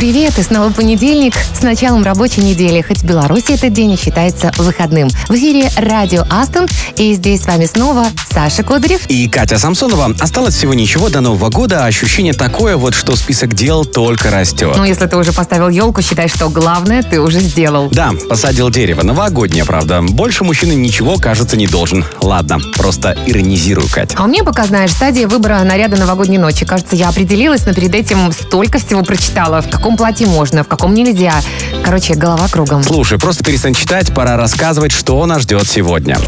Привет, и снова понедельник с началом рабочей недели, хоть в Беларуси этот день и считается выходным. В эфире радио Астон, и здесь с вами снова Саша Козырев. И Катя Самсонова. Осталось всего ничего до Нового года, а ощущение такое вот, что список дел только растет. Ну, если ты уже поставил елку, считай, что главное ты уже сделал. Да, посадил дерево. Новогоднее, правда. Больше мужчина ничего, кажется, не должен. Ладно, просто иронизирую, Катя. А меня пока, знаешь, стадия выбора наряда новогодней ночи. Кажется, я определилась, но перед этим столько всего прочитала. В каком платье можно, в каком нельзя. Короче, голова кругом. Слушай, просто перестань читать, пора рассказывать, что нас ждет сегодня.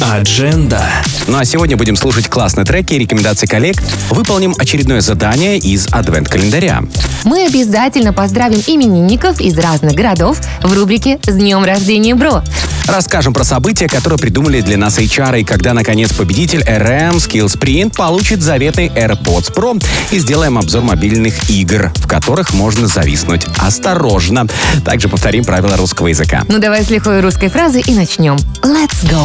Адженда. Ну а сегодня будем слушать классные треки и рекомендации коллег. Выполним очередное задание из адвент-календаря. Мы обязательно поздравим именинников из разных городов в рубрике «С днем рождения, бро». Расскажем про события, которые придумали для нас HR, и когда, наконец, победитель RM Skillsprint получит заветный AirPods Pro. И сделаем обзор мобильных игр, в которых можно зависнуть. Осторожно! Также повторим правила русского языка. Ну давай с лихой русской фразы и начнем. Let's go!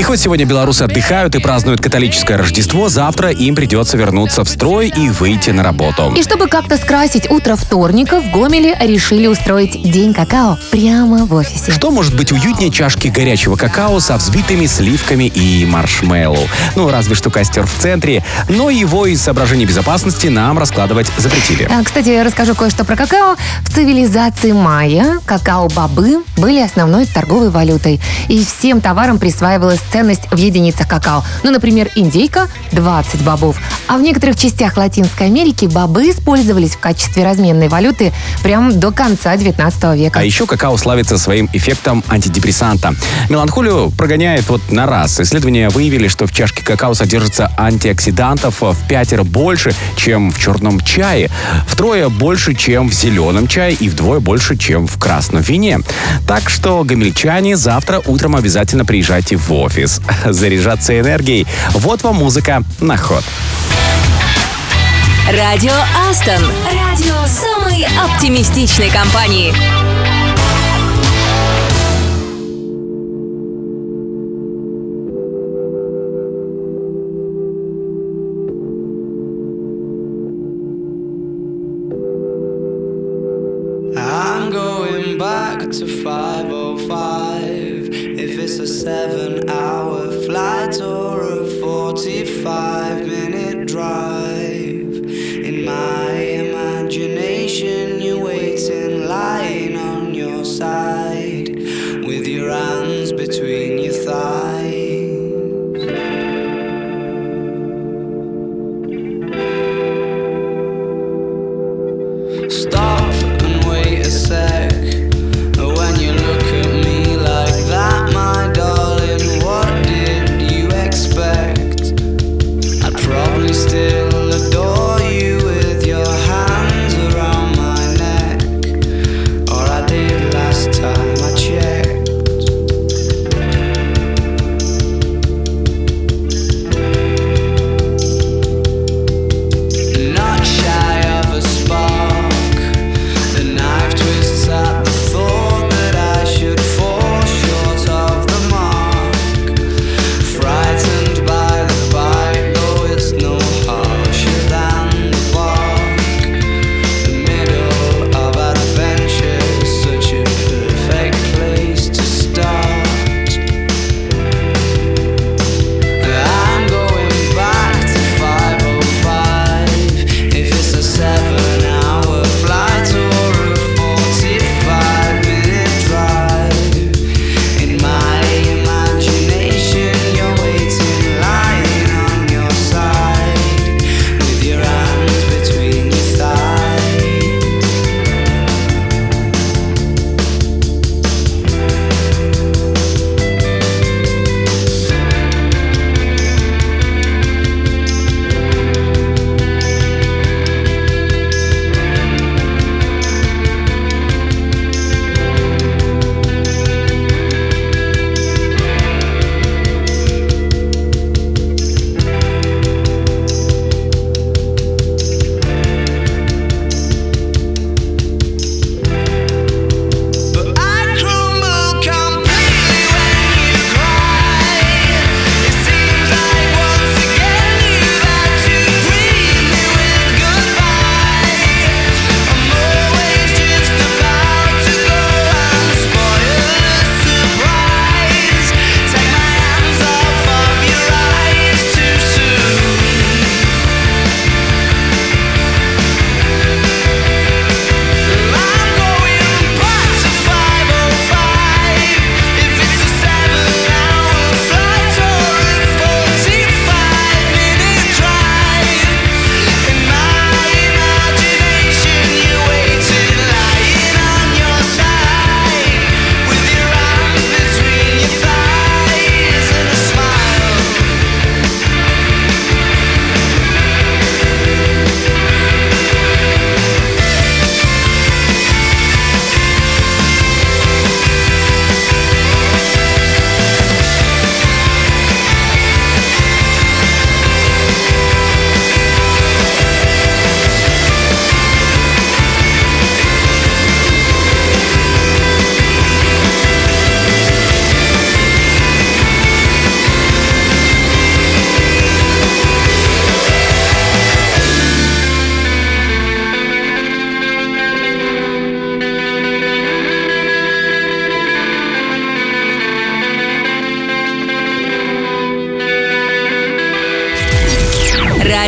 И хоть сегодня белорусы отдыхают и празднуют католическое Рождество, завтра им придется вернуться в строй и выйти на работу. И чтобы как-то скрасить утро вторника, в Гомеле решили устроить День какао прямо в офисе. Что может быть уютнее чашки горячего какао со взбитыми сливками и маршмеллоу? Ну, разве что костер в центре, но его из соображений безопасности нам раскладывать запретили. А, Кстати, расскажу кое-что про какао. В цивилизации майя какао-бобы были основной торговой валютой, и всем товарам присваивалась ценность в единицах какао. Ну, например, индейка – 20 бобов. А в некоторых частях Латинской Америки бобы использовались в качестве разменной валюты прямо до конца 19 века. А еще какао славится своим эффектом антидепрессанта. Меланхолию прогоняет вот на раз. Исследования выявили, что в чашке какао содержится антиоксидантов в пятеро больше, чем в черном чае, втрое больше, чем в зеленом чае и вдвое больше, чем в красном вине. Так что, гамильчане, завтра утром обязательно приезжайте в офис офис, заряжаться энергией. Вот вам музыка на ход. Радио Астон. Радио самой оптимистичной компании. to fire.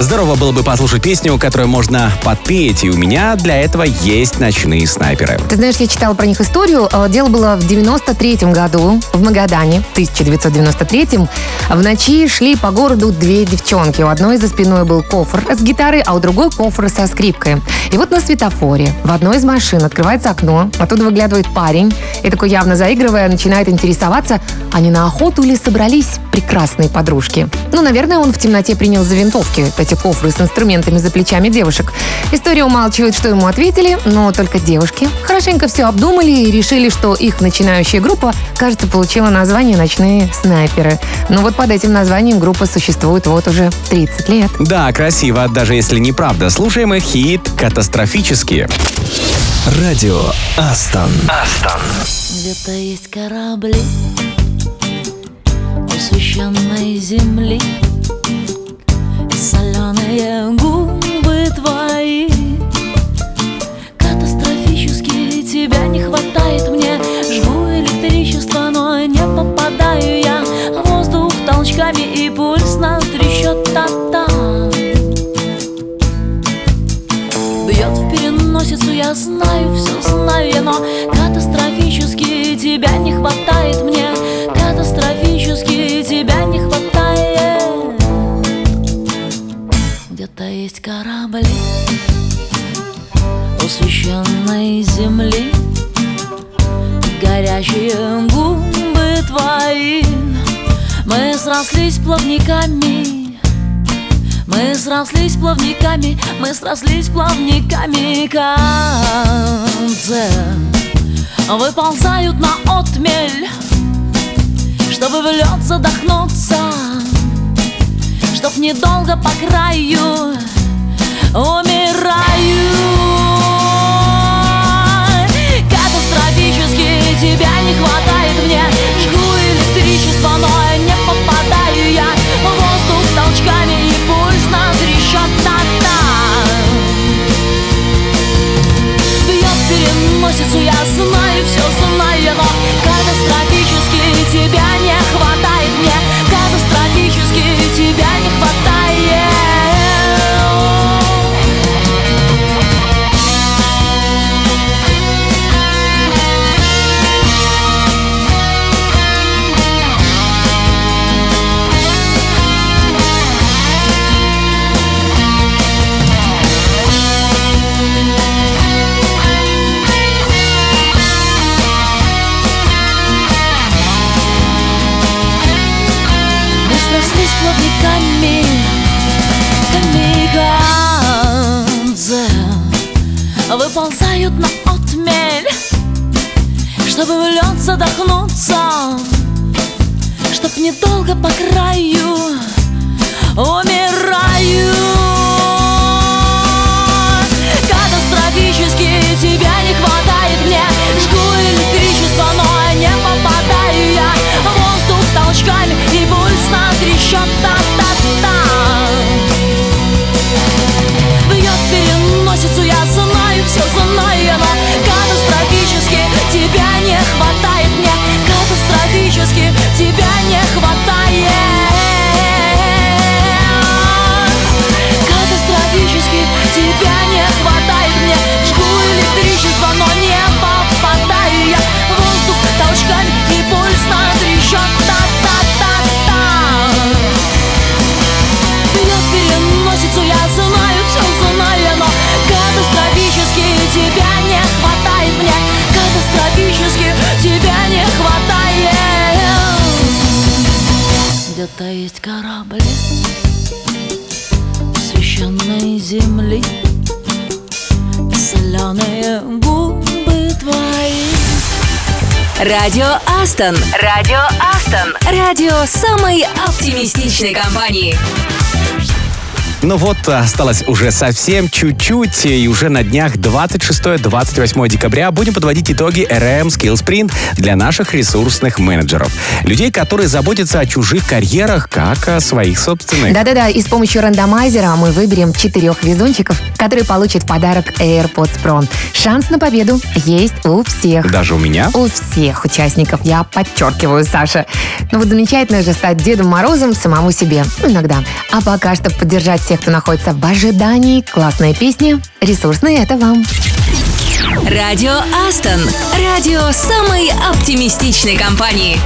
Здорово было бы послушать песню, которую можно подпеть, и у меня для этого есть ночные снайперы. Ты знаешь, я читала про них историю. Э, Дело было в 93 году в Магадане, 1993 В ночи шли по городу две девчонки. У одной за спиной был кофр с гитарой, а у другой кофр со скрипкой. И вот на светофоре в одной из машин открывается окно, оттуда выглядывает парень и такой явно заигрывая начинает интересоваться, а не на охоту ли собрались прекрасные подружки. Ну, наверное, он в темноте принял за винтовки эти кофры с инструментами за плечами девушек. История умалчивает, что ему ответили, но только девушки хорошенько все обдумали и решили, что их начинающая группа, кажется, получила название «Ночные снайперы». Ну вот под этим названием группа существует вот уже 30 лет. Да, красиво, даже если неправда. Слушаем их хит «Катастрофические». Радио Астон. Где-то есть корабли у священной земли соленые губы твои. Катастрофически тебя не хватает мне. Жгу электричество, но не попадаю я. Воздух толчками и пульс на трещот та-та. Бьет в переносицу, я знаю, все знаю я, но Катастрофически тебя не хватает срослись плавниками, мы срослись плавниками Концы выползают на отмель Чтобы в лед задохнуться Чтоб недолго по краю умираю Катастрофически тебя не хватает мне. Жгу электричество, но Катастрофически тебя не задохнуться Чтоб недолго по краю. Умираю есть корабли Священной земли Соленые губы твои Радио Астон. Радио Астон. Радио самой оптимистичной компании. Ну вот, осталось уже совсем чуть-чуть, и уже на днях 26-28 декабря будем подводить итоги RM Skill Sprint для наших ресурсных менеджеров. Людей, которые заботятся о чужих карьерах, как о своих собственных. Да-да-да, и с помощью рандомайзера мы выберем четырех везунчиков, которые получат в подарок AirPods Pro. Шанс на победу есть у всех. Даже у меня. У всех участников, я подчеркиваю, Саша. Ну вот замечательно же стать Дедом Морозом самому себе. Ну, иногда. А пока что поддержать всех те, кто находится в ожидании классная песня, ресурсные это вам. Радио Астон. Радио самой оптимистичной компании.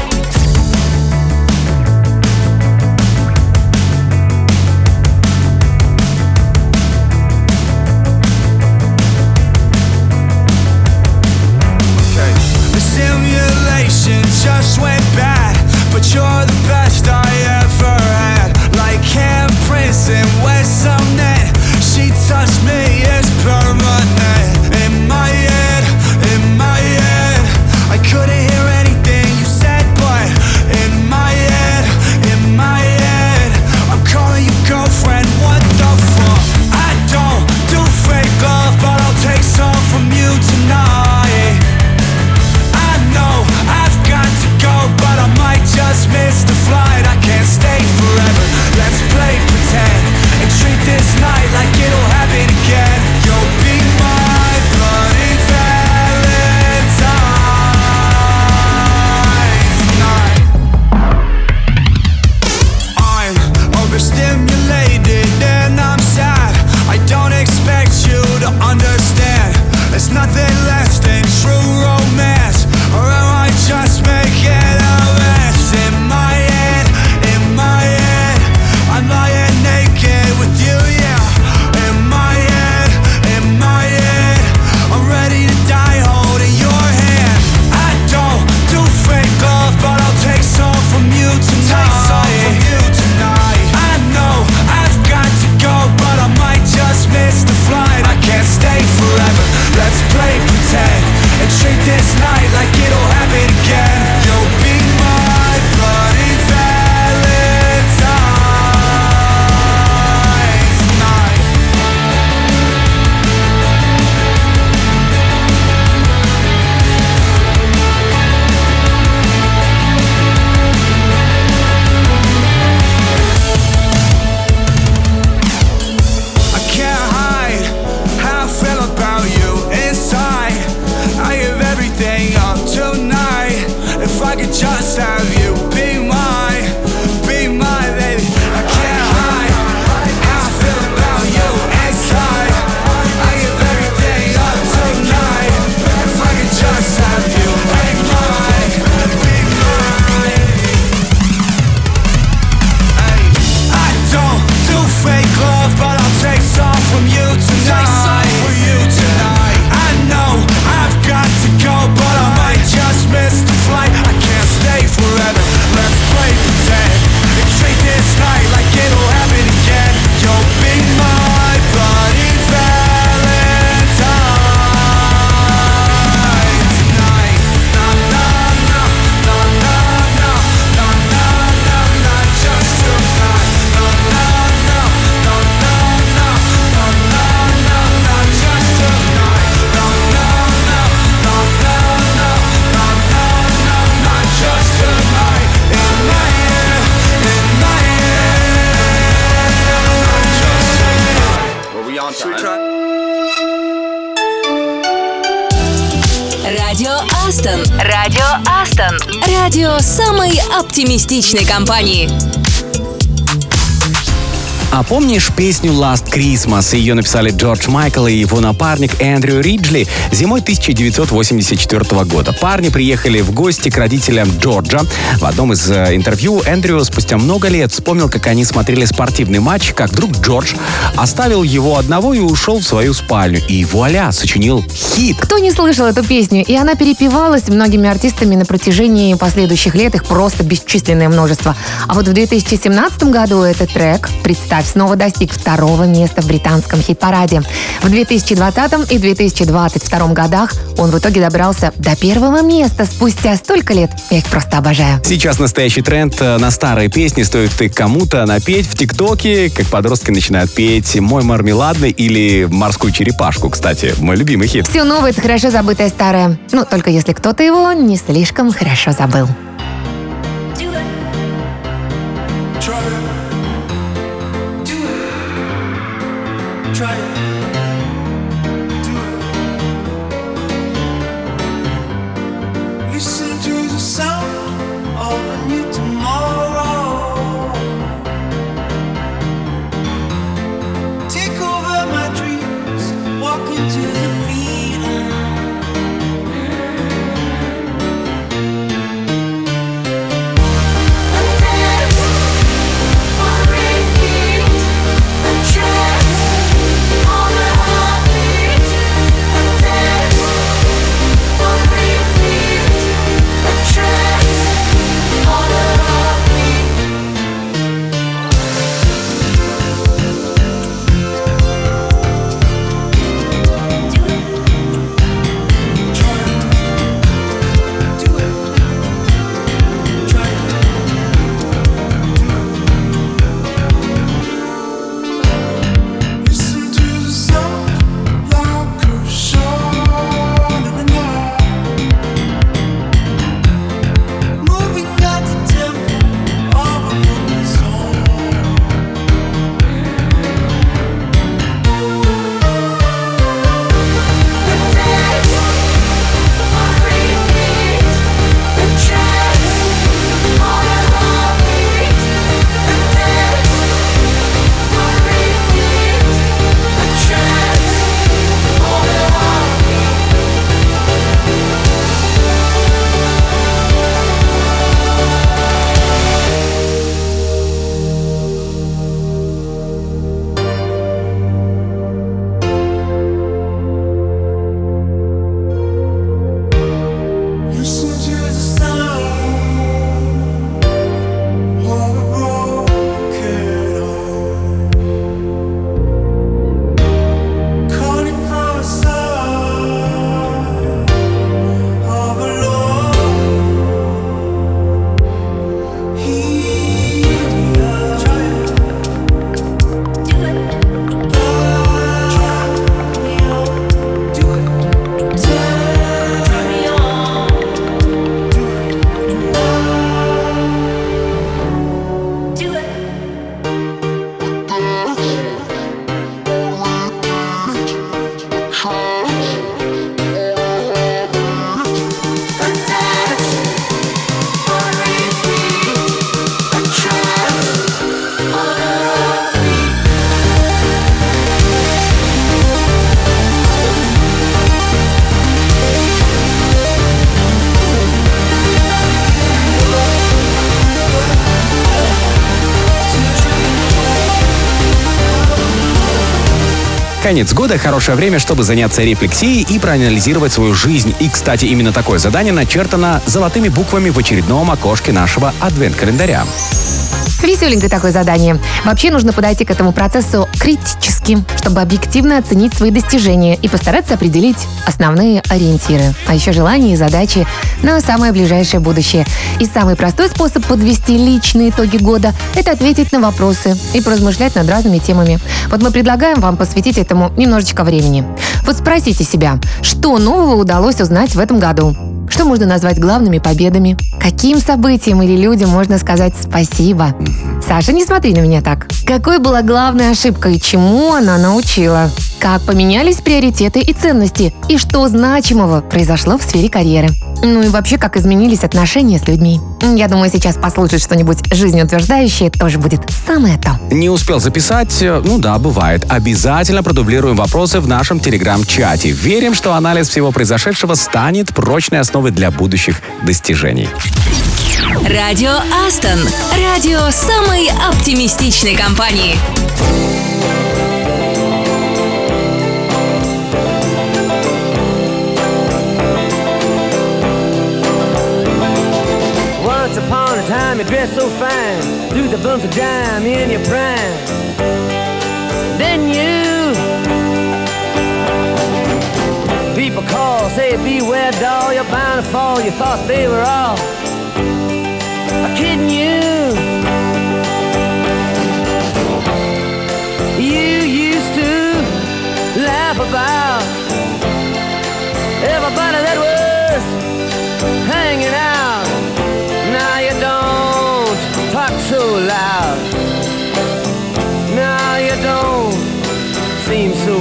романтичной компании. А помнишь песню Last Christmas? Ее написали Джордж Майкл и его напарник Эндрю Риджли зимой 1984 года. Парни приехали в гости к родителям Джорджа. В одном из э, интервью Эндрю спустя много лет вспомнил, как они смотрели спортивный матч, как вдруг Джордж оставил его одного и ушел в свою спальню. И вуаля, сочинил хит. Кто не слышал эту песню? И она перепевалась многими артистами на протяжении последующих лет, их просто бесчисленное множество. А вот в 2017 году этот трек представил Drive снова достиг второго места в британском хит-параде. В 2020 и 2022 годах он в итоге добрался до первого места спустя столько лет. Я их просто обожаю. Сейчас настоящий тренд э, на старые песни. Стоит ты кому-то напеть в ТикТоке, как подростки начинают петь «Мой мармеладный» или «Морскую черепашку», кстати. Мой любимый хит. Все новое — это хорошо забытое старое. Ну, только если кто-то его не слишком хорошо забыл. Do it. trying Конец года – хорошее время, чтобы заняться рефлексией и проанализировать свою жизнь. И, кстати, именно такое задание начертано золотыми буквами в очередном окошке нашего адвент-календаря. Веселенькое такое задание. Вообще нужно подойти к этому процессу критически, чтобы объективно оценить свои достижения и постараться определить основные ориентиры, а еще желания и задачи на самое ближайшее будущее. И самый простой способ подвести личные итоги года – это ответить на вопросы и поразмышлять над разными темами. Вот мы предлагаем вам посвятить этому немножечко времени. Вот спросите себя, что нового удалось узнать в этом году? Что можно назвать главными победами? Каким событиям или людям можно сказать спасибо? Саша, не смотри на меня так. Какой была главная ошибка и чему она научила? Как поменялись приоритеты и ценности? И что значимого произошло в сфере карьеры? Ну и вообще, как изменились отношения с людьми? Я думаю, сейчас послушать что-нибудь жизнеутверждающее тоже будет самое то. Не успел записать? Ну да, бывает. Обязательно продублируем вопросы в нашем телеграм-чате. Верим, что анализ всего произошедшего станет прочной основой для будущих достижений. Радио Астон. Радио самой оптимистичной компании. You dressed so fine. Threw the bumps of dime in your prime. Then you People call, say beware doll You're bound to fall, you thought they were all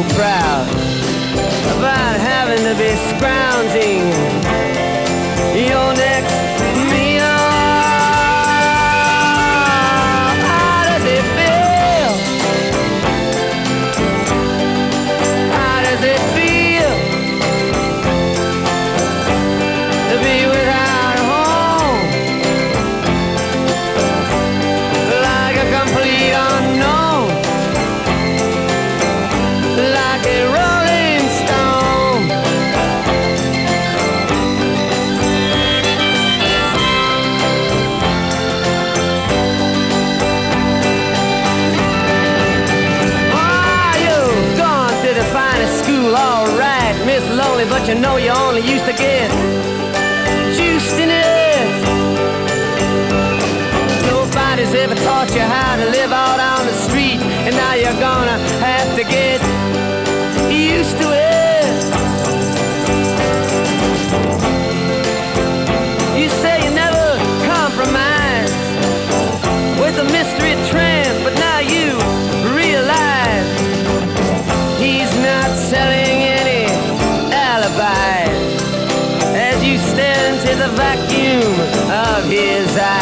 proud about having to be scrounging vacuum of his eyes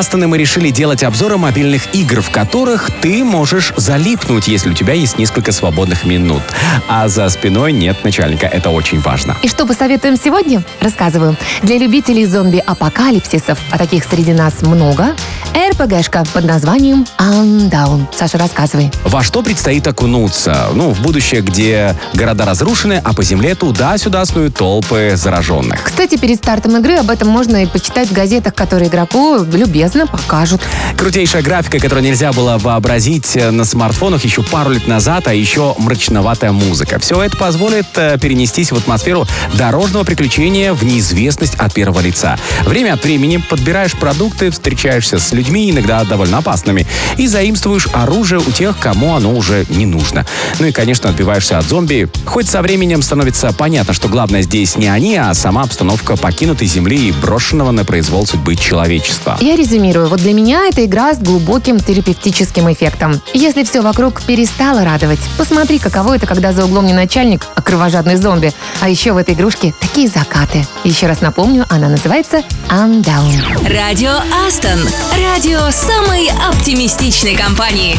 stone. Это радио Астон, и мы решили делать обзоры мобильных игр, в которых ты можешь залипнуть, если у тебя есть несколько свободных минут. А за спиной нет начальника. Это очень важно. И что посоветуем сегодня? Рассказываю. Для любителей зомби-апокалипсисов, а таких среди нас много, РПГшка под названием Undown. Саша, рассказывай. Во что предстоит окунуться? Ну, в будущее, где города разрушены, а по земле туда-сюда снуют толпы зараженных. Кстати, перед стартом игры об этом можно и почитать в газетах, которые игроку любезно покажут. Крутейшая графика, которую нельзя было вообразить э, на смартфонах еще пару лет назад, а еще мрачноватая музыка. Все это позволит э, перенестись в атмосферу дорожного приключения в неизвестность от первого лица. Время от времени подбираешь продукты, встречаешься с людьми, иногда довольно опасными, и заимствуешь оружие у тех, кому оно уже не нужно. Ну и, конечно, отбиваешься от зомби. Хоть со временем становится понятно, что главное здесь не они, а сама обстановка покинутой земли и брошенного на произвол судьбы человечества. Я резюмирую. Вот для меня это игра с глубоким терапевтическим эффектом. Если все вокруг перестало радовать, посмотри, каково это, когда за углом не начальник, а кровожадный зомби. А еще в этой игрушке такие закаты. Еще раз напомню, она называется Undown. Радио Астон. Радио самой оптимистичной компании.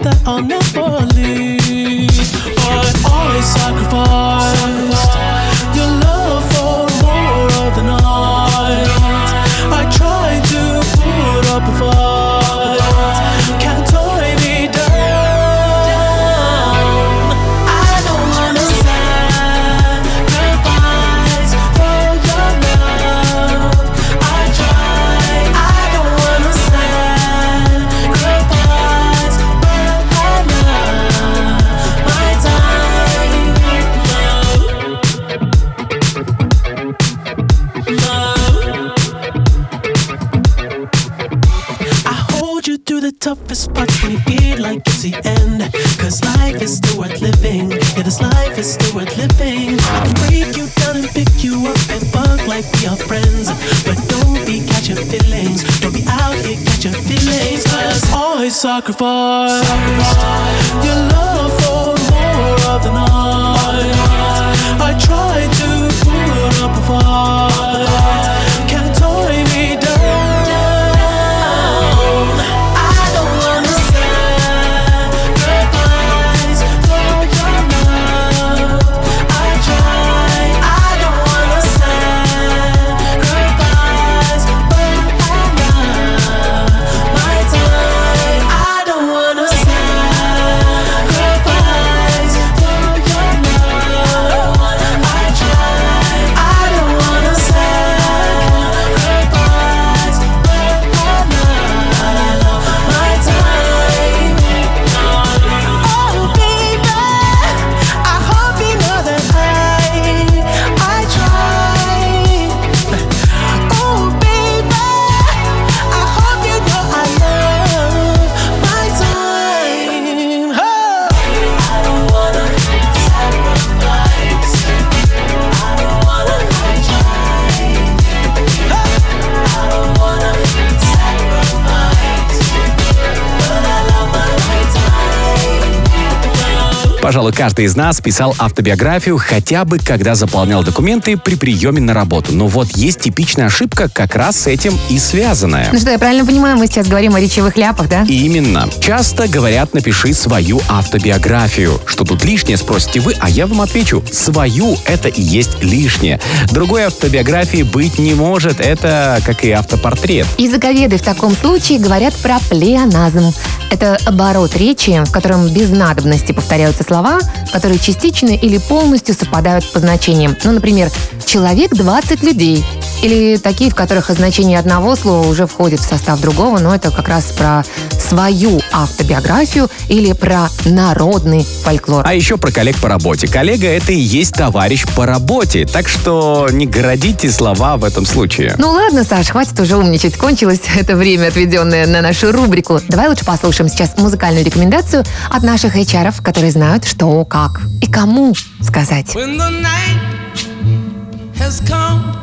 That I'll never leave. But I sacrificed sacrifice. Пожалуй, каждый из нас писал автобиографию хотя бы когда заполнял документы при приеме на работу. Но вот есть типичная ошибка, как раз с этим и связанная. Ну что, я правильно понимаю, мы сейчас говорим о речевых ляпах, да? Именно. Часто говорят, напиши свою автобиографию. Что тут лишнее, спросите вы, а я вам отвечу. Свою — это и есть лишнее. Другой автобиографии быть не может. Это как и автопортрет. Языковеды в таком случае говорят про плеоназм. Это оборот речи, в котором без надобности повторяются слова, которые частично или полностью совпадают по значениям. Ну, например, «человек 20 людей». Или такие, в которых значение одного слова уже входит в состав другого, но это как раз про свою автобиографию или про народный фольклор. А еще про коллег по работе. Коллега — это и есть товарищ по работе. Так что не городите слова в этом случае. Ну ладно, Саш, хватит уже умничать. Кончилось это время, отведенное на нашу рубрику. Давай лучше послушаем сейчас музыкальную рекомендацию от наших HR, которые знают, что, как и кому сказать. When the night has come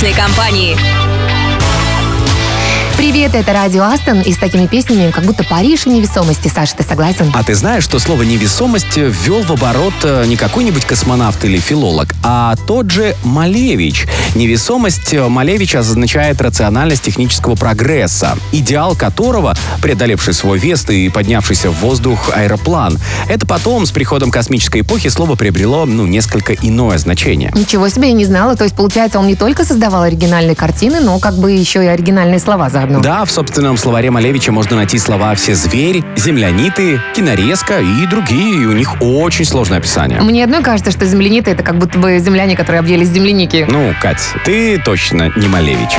Оптимистичной компании. Привет, это Радио Астон, и с такими песнями как будто Париж и невесомости. Саша, ты согласен? А ты знаешь, что слово «невесомость» ввел в оборот э, не какой-нибудь космонавт или филолог, а тот же Малевич. Невесомость э, Малевич означает рациональность технического прогресса, идеал которого, преодолевший свой вес и поднявшийся в воздух аэроплан. Это потом, с приходом космической эпохи, слово приобрело, ну, несколько иное значение. Ничего себе, я не знала. То есть, получается, он не только создавал оригинальные картины, но как бы еще и оригинальные слова заодно. Да, в собственном словаре Малевича можно найти слова «все зверь», «земляниты», «кинорезка» и другие, и у них очень сложное описание. Мне одной кажется, что земляниты это как будто бы земляне, которые объелись земляники. Ну, Кать, ты точно не Малевич.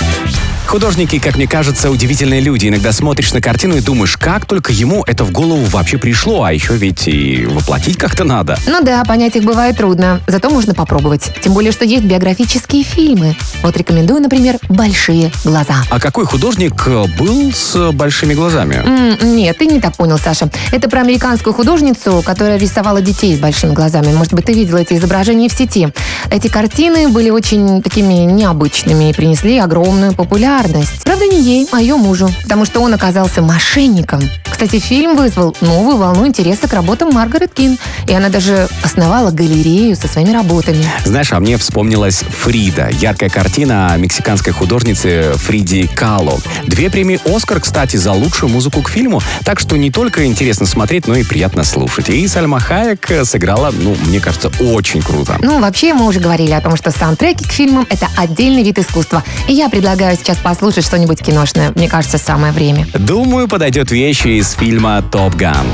Художники, как мне кажется, удивительные люди. Иногда смотришь на картину и думаешь, как только ему это в голову вообще пришло, а еще ведь и воплотить как-то надо. Ну да, понять их бывает трудно, зато можно попробовать. Тем более, что есть биографические фильмы. Вот рекомендую, например, «Большие глаза». А какой художник э, был с большими глазами? М, Нет, ты не так понял, Саша. Это про американскую художницу, которая рисовала детей с большими глазами. Может быть, ты видел эти изображения в сети. Эти картины были очень такими необычными и принесли огромную популярность. Правда, не ей, а ее мужу, потому что он оказался мошенником. Кстати, фильм вызвал новую волну интереса к работам Маргарет Кин, и она даже основала галерею со своими работами. Знаешь, а мне вспомнилась Фрида. Яркая картина мексиканской художницы Фриди Кало. Две премии «Оскар», кстати, за лучшую музыку к фильму. Так что не только интересно смотреть, но и приятно слушать. И Сальма Хайек э, сыграла, ну, мне кажется, очень круто. Ну, вообще, мы уже говорили о том, что саундтреки к фильмам — это отдельный вид искусства. И я предлагаю сейчас послушать что-нибудь киношное. Мне кажется, самое время. Думаю, подойдет вещи из фильма «Топ Ган».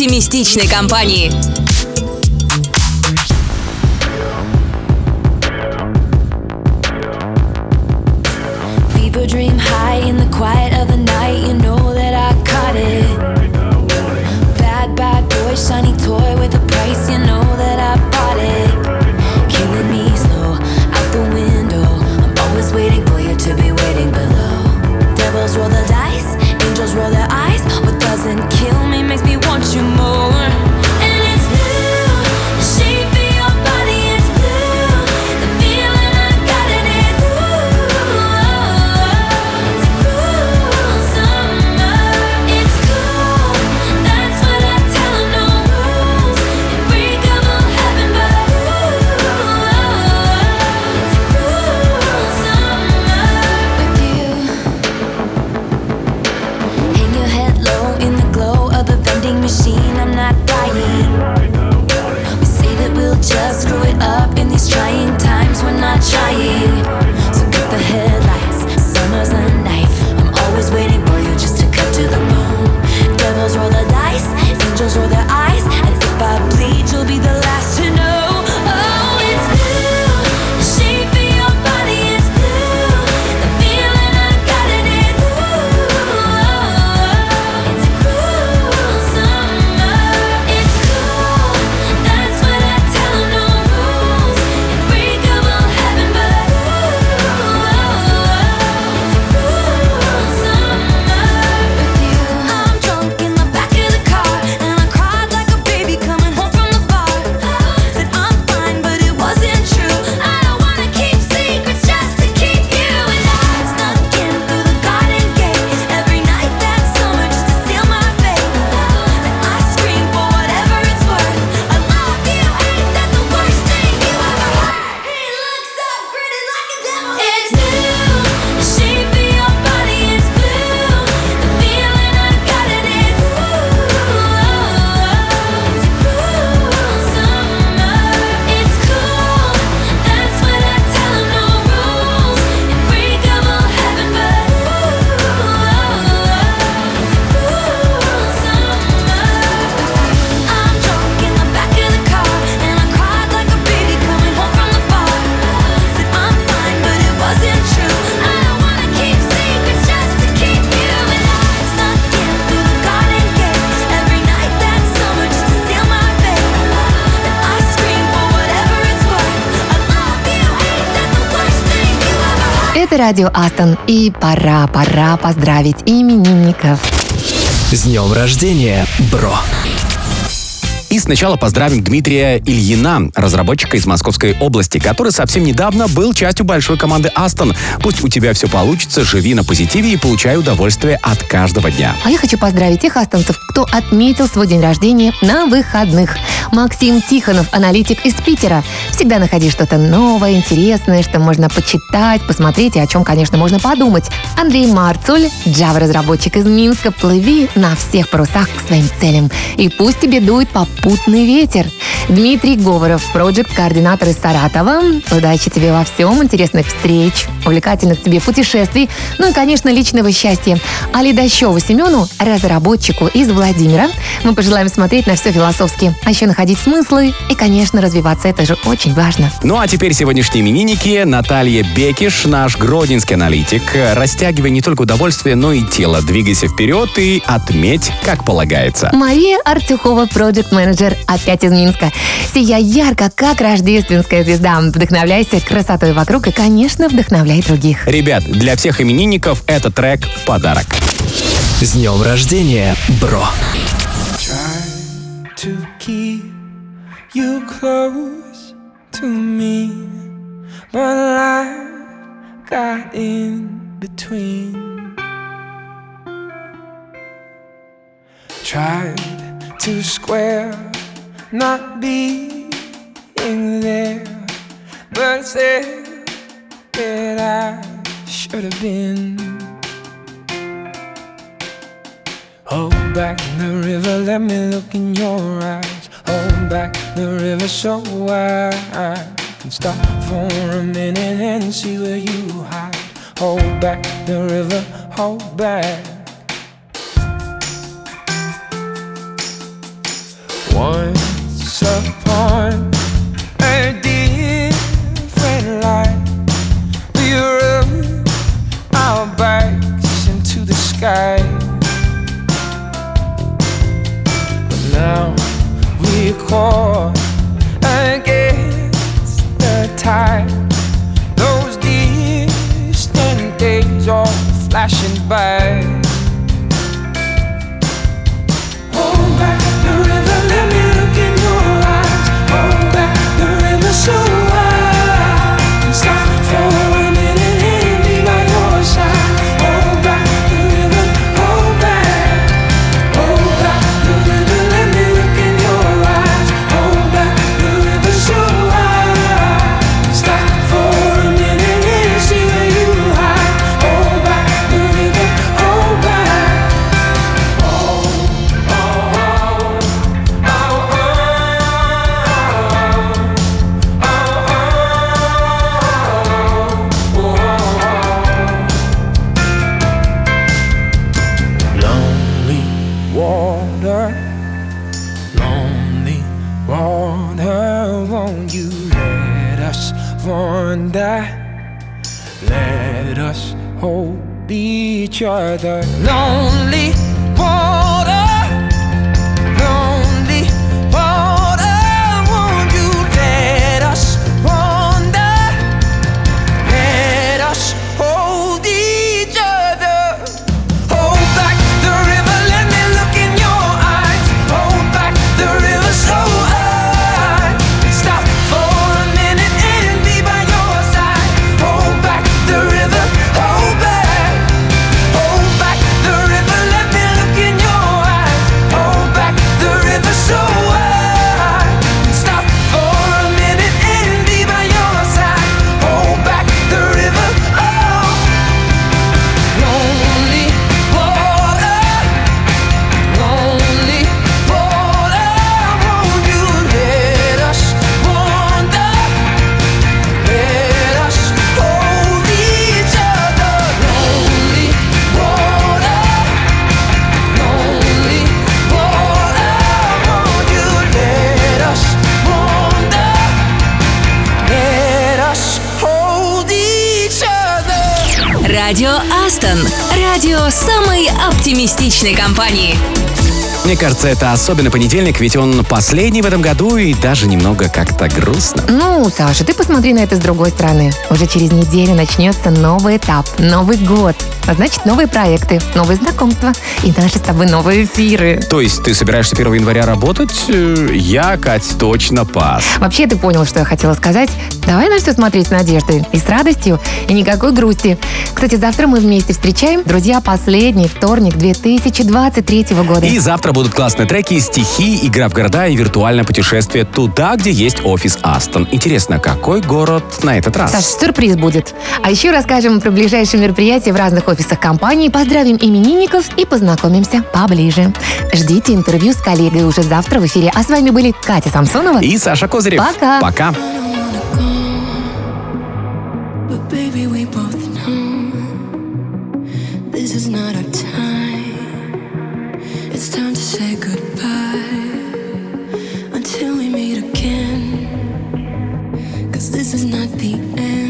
Оптимистичной компании. Радио Астон. И пора, пора поздравить именинников. С днем рождения, бро! И сначала поздравим Дмитрия Ильина, разработчика из Московской области, который совсем недавно был частью большой команды Астон. Пусть у тебя все получится, живи на позитиве и получай удовольствие от каждого дня. А я хочу поздравить тех астонцев, кто отметил свой день рождения на выходных. Максим Тихонов, аналитик из Питера. Всегда находи что-то новое, интересное, что можно почитать, посмотреть и о чем, конечно, можно подумать. Андрей Марцуль, Java-разработчик из Минска, плыви на всех парусах к своим целям. И пусть тебе дует попутный ветер. Дмитрий Говоров, проект-координатор из Саратова. Удачи тебе во всем, интересных встреч, увлекательных тебе путешествий, ну и, конечно, личного счастья. А Ледощеву Семену, разработчику из Владимира, мы пожелаем смотреть на все философски, а еще находить смыслы и, конечно, развиваться. Это же очень важно. Ну а теперь сегодняшние именинники. Наталья Бекиш, наш гродненский аналитик. Растягивай не только удовольствие, но и тело. Двигайся вперед и отметь, как полагается. Мария Артюхова, проект-менеджер, опять из Минска. Сия ярко, как рождественская звезда. Вдохновляйся красотой вокруг и, конечно, вдохновляй других. Ребят, для всех именинников этот трек в подарок. С днем рождения, бро! to keep you close to me, but life got in between. Tried to square not being there, but said that I should have been. Hold back the river, let me look in your eyes. Hold back the river so I can stop for a minute and see where you hide. Hold back the river, hold back. Once upon a different life, we our into the sky. But now we against the tide. Those distant days are flashing by. No. Оптимистичной компании. Мне кажется, это особенно понедельник, ведь он последний в этом году и даже немного как-то грустно. Ну, Саша, ты посмотри на это с другой стороны. Уже через неделю начнется новый этап, Новый год. А значит, новые проекты, новые знакомства и наши с тобой новые эфиры. То есть ты собираешься 1 января работать? Э, Я, Кать, точно пас. Вообще, ты понял, что я хотела сказать. Давай на все смотреть с надеждой и с радостью, и никакой грусти. Кстати, завтра мы вместе встречаем, друзья, последний вторник 2023 года. И завтра будут классные треки, стихи, игра в города и виртуальное путешествие туда, где есть офис Астон. Интересно, какой город на этот раз? Саш, сюрприз будет. А еще расскажем про ближайшие мероприятия в разных офисах компании, поздравим именинников и познакомимся поближе. Ждите интервью с коллегой уже завтра в эфире. А с вами были Катя Самсонова. И Саша Козырев. Пока. Пока. But baby, we both know this is not our time. This is not the end.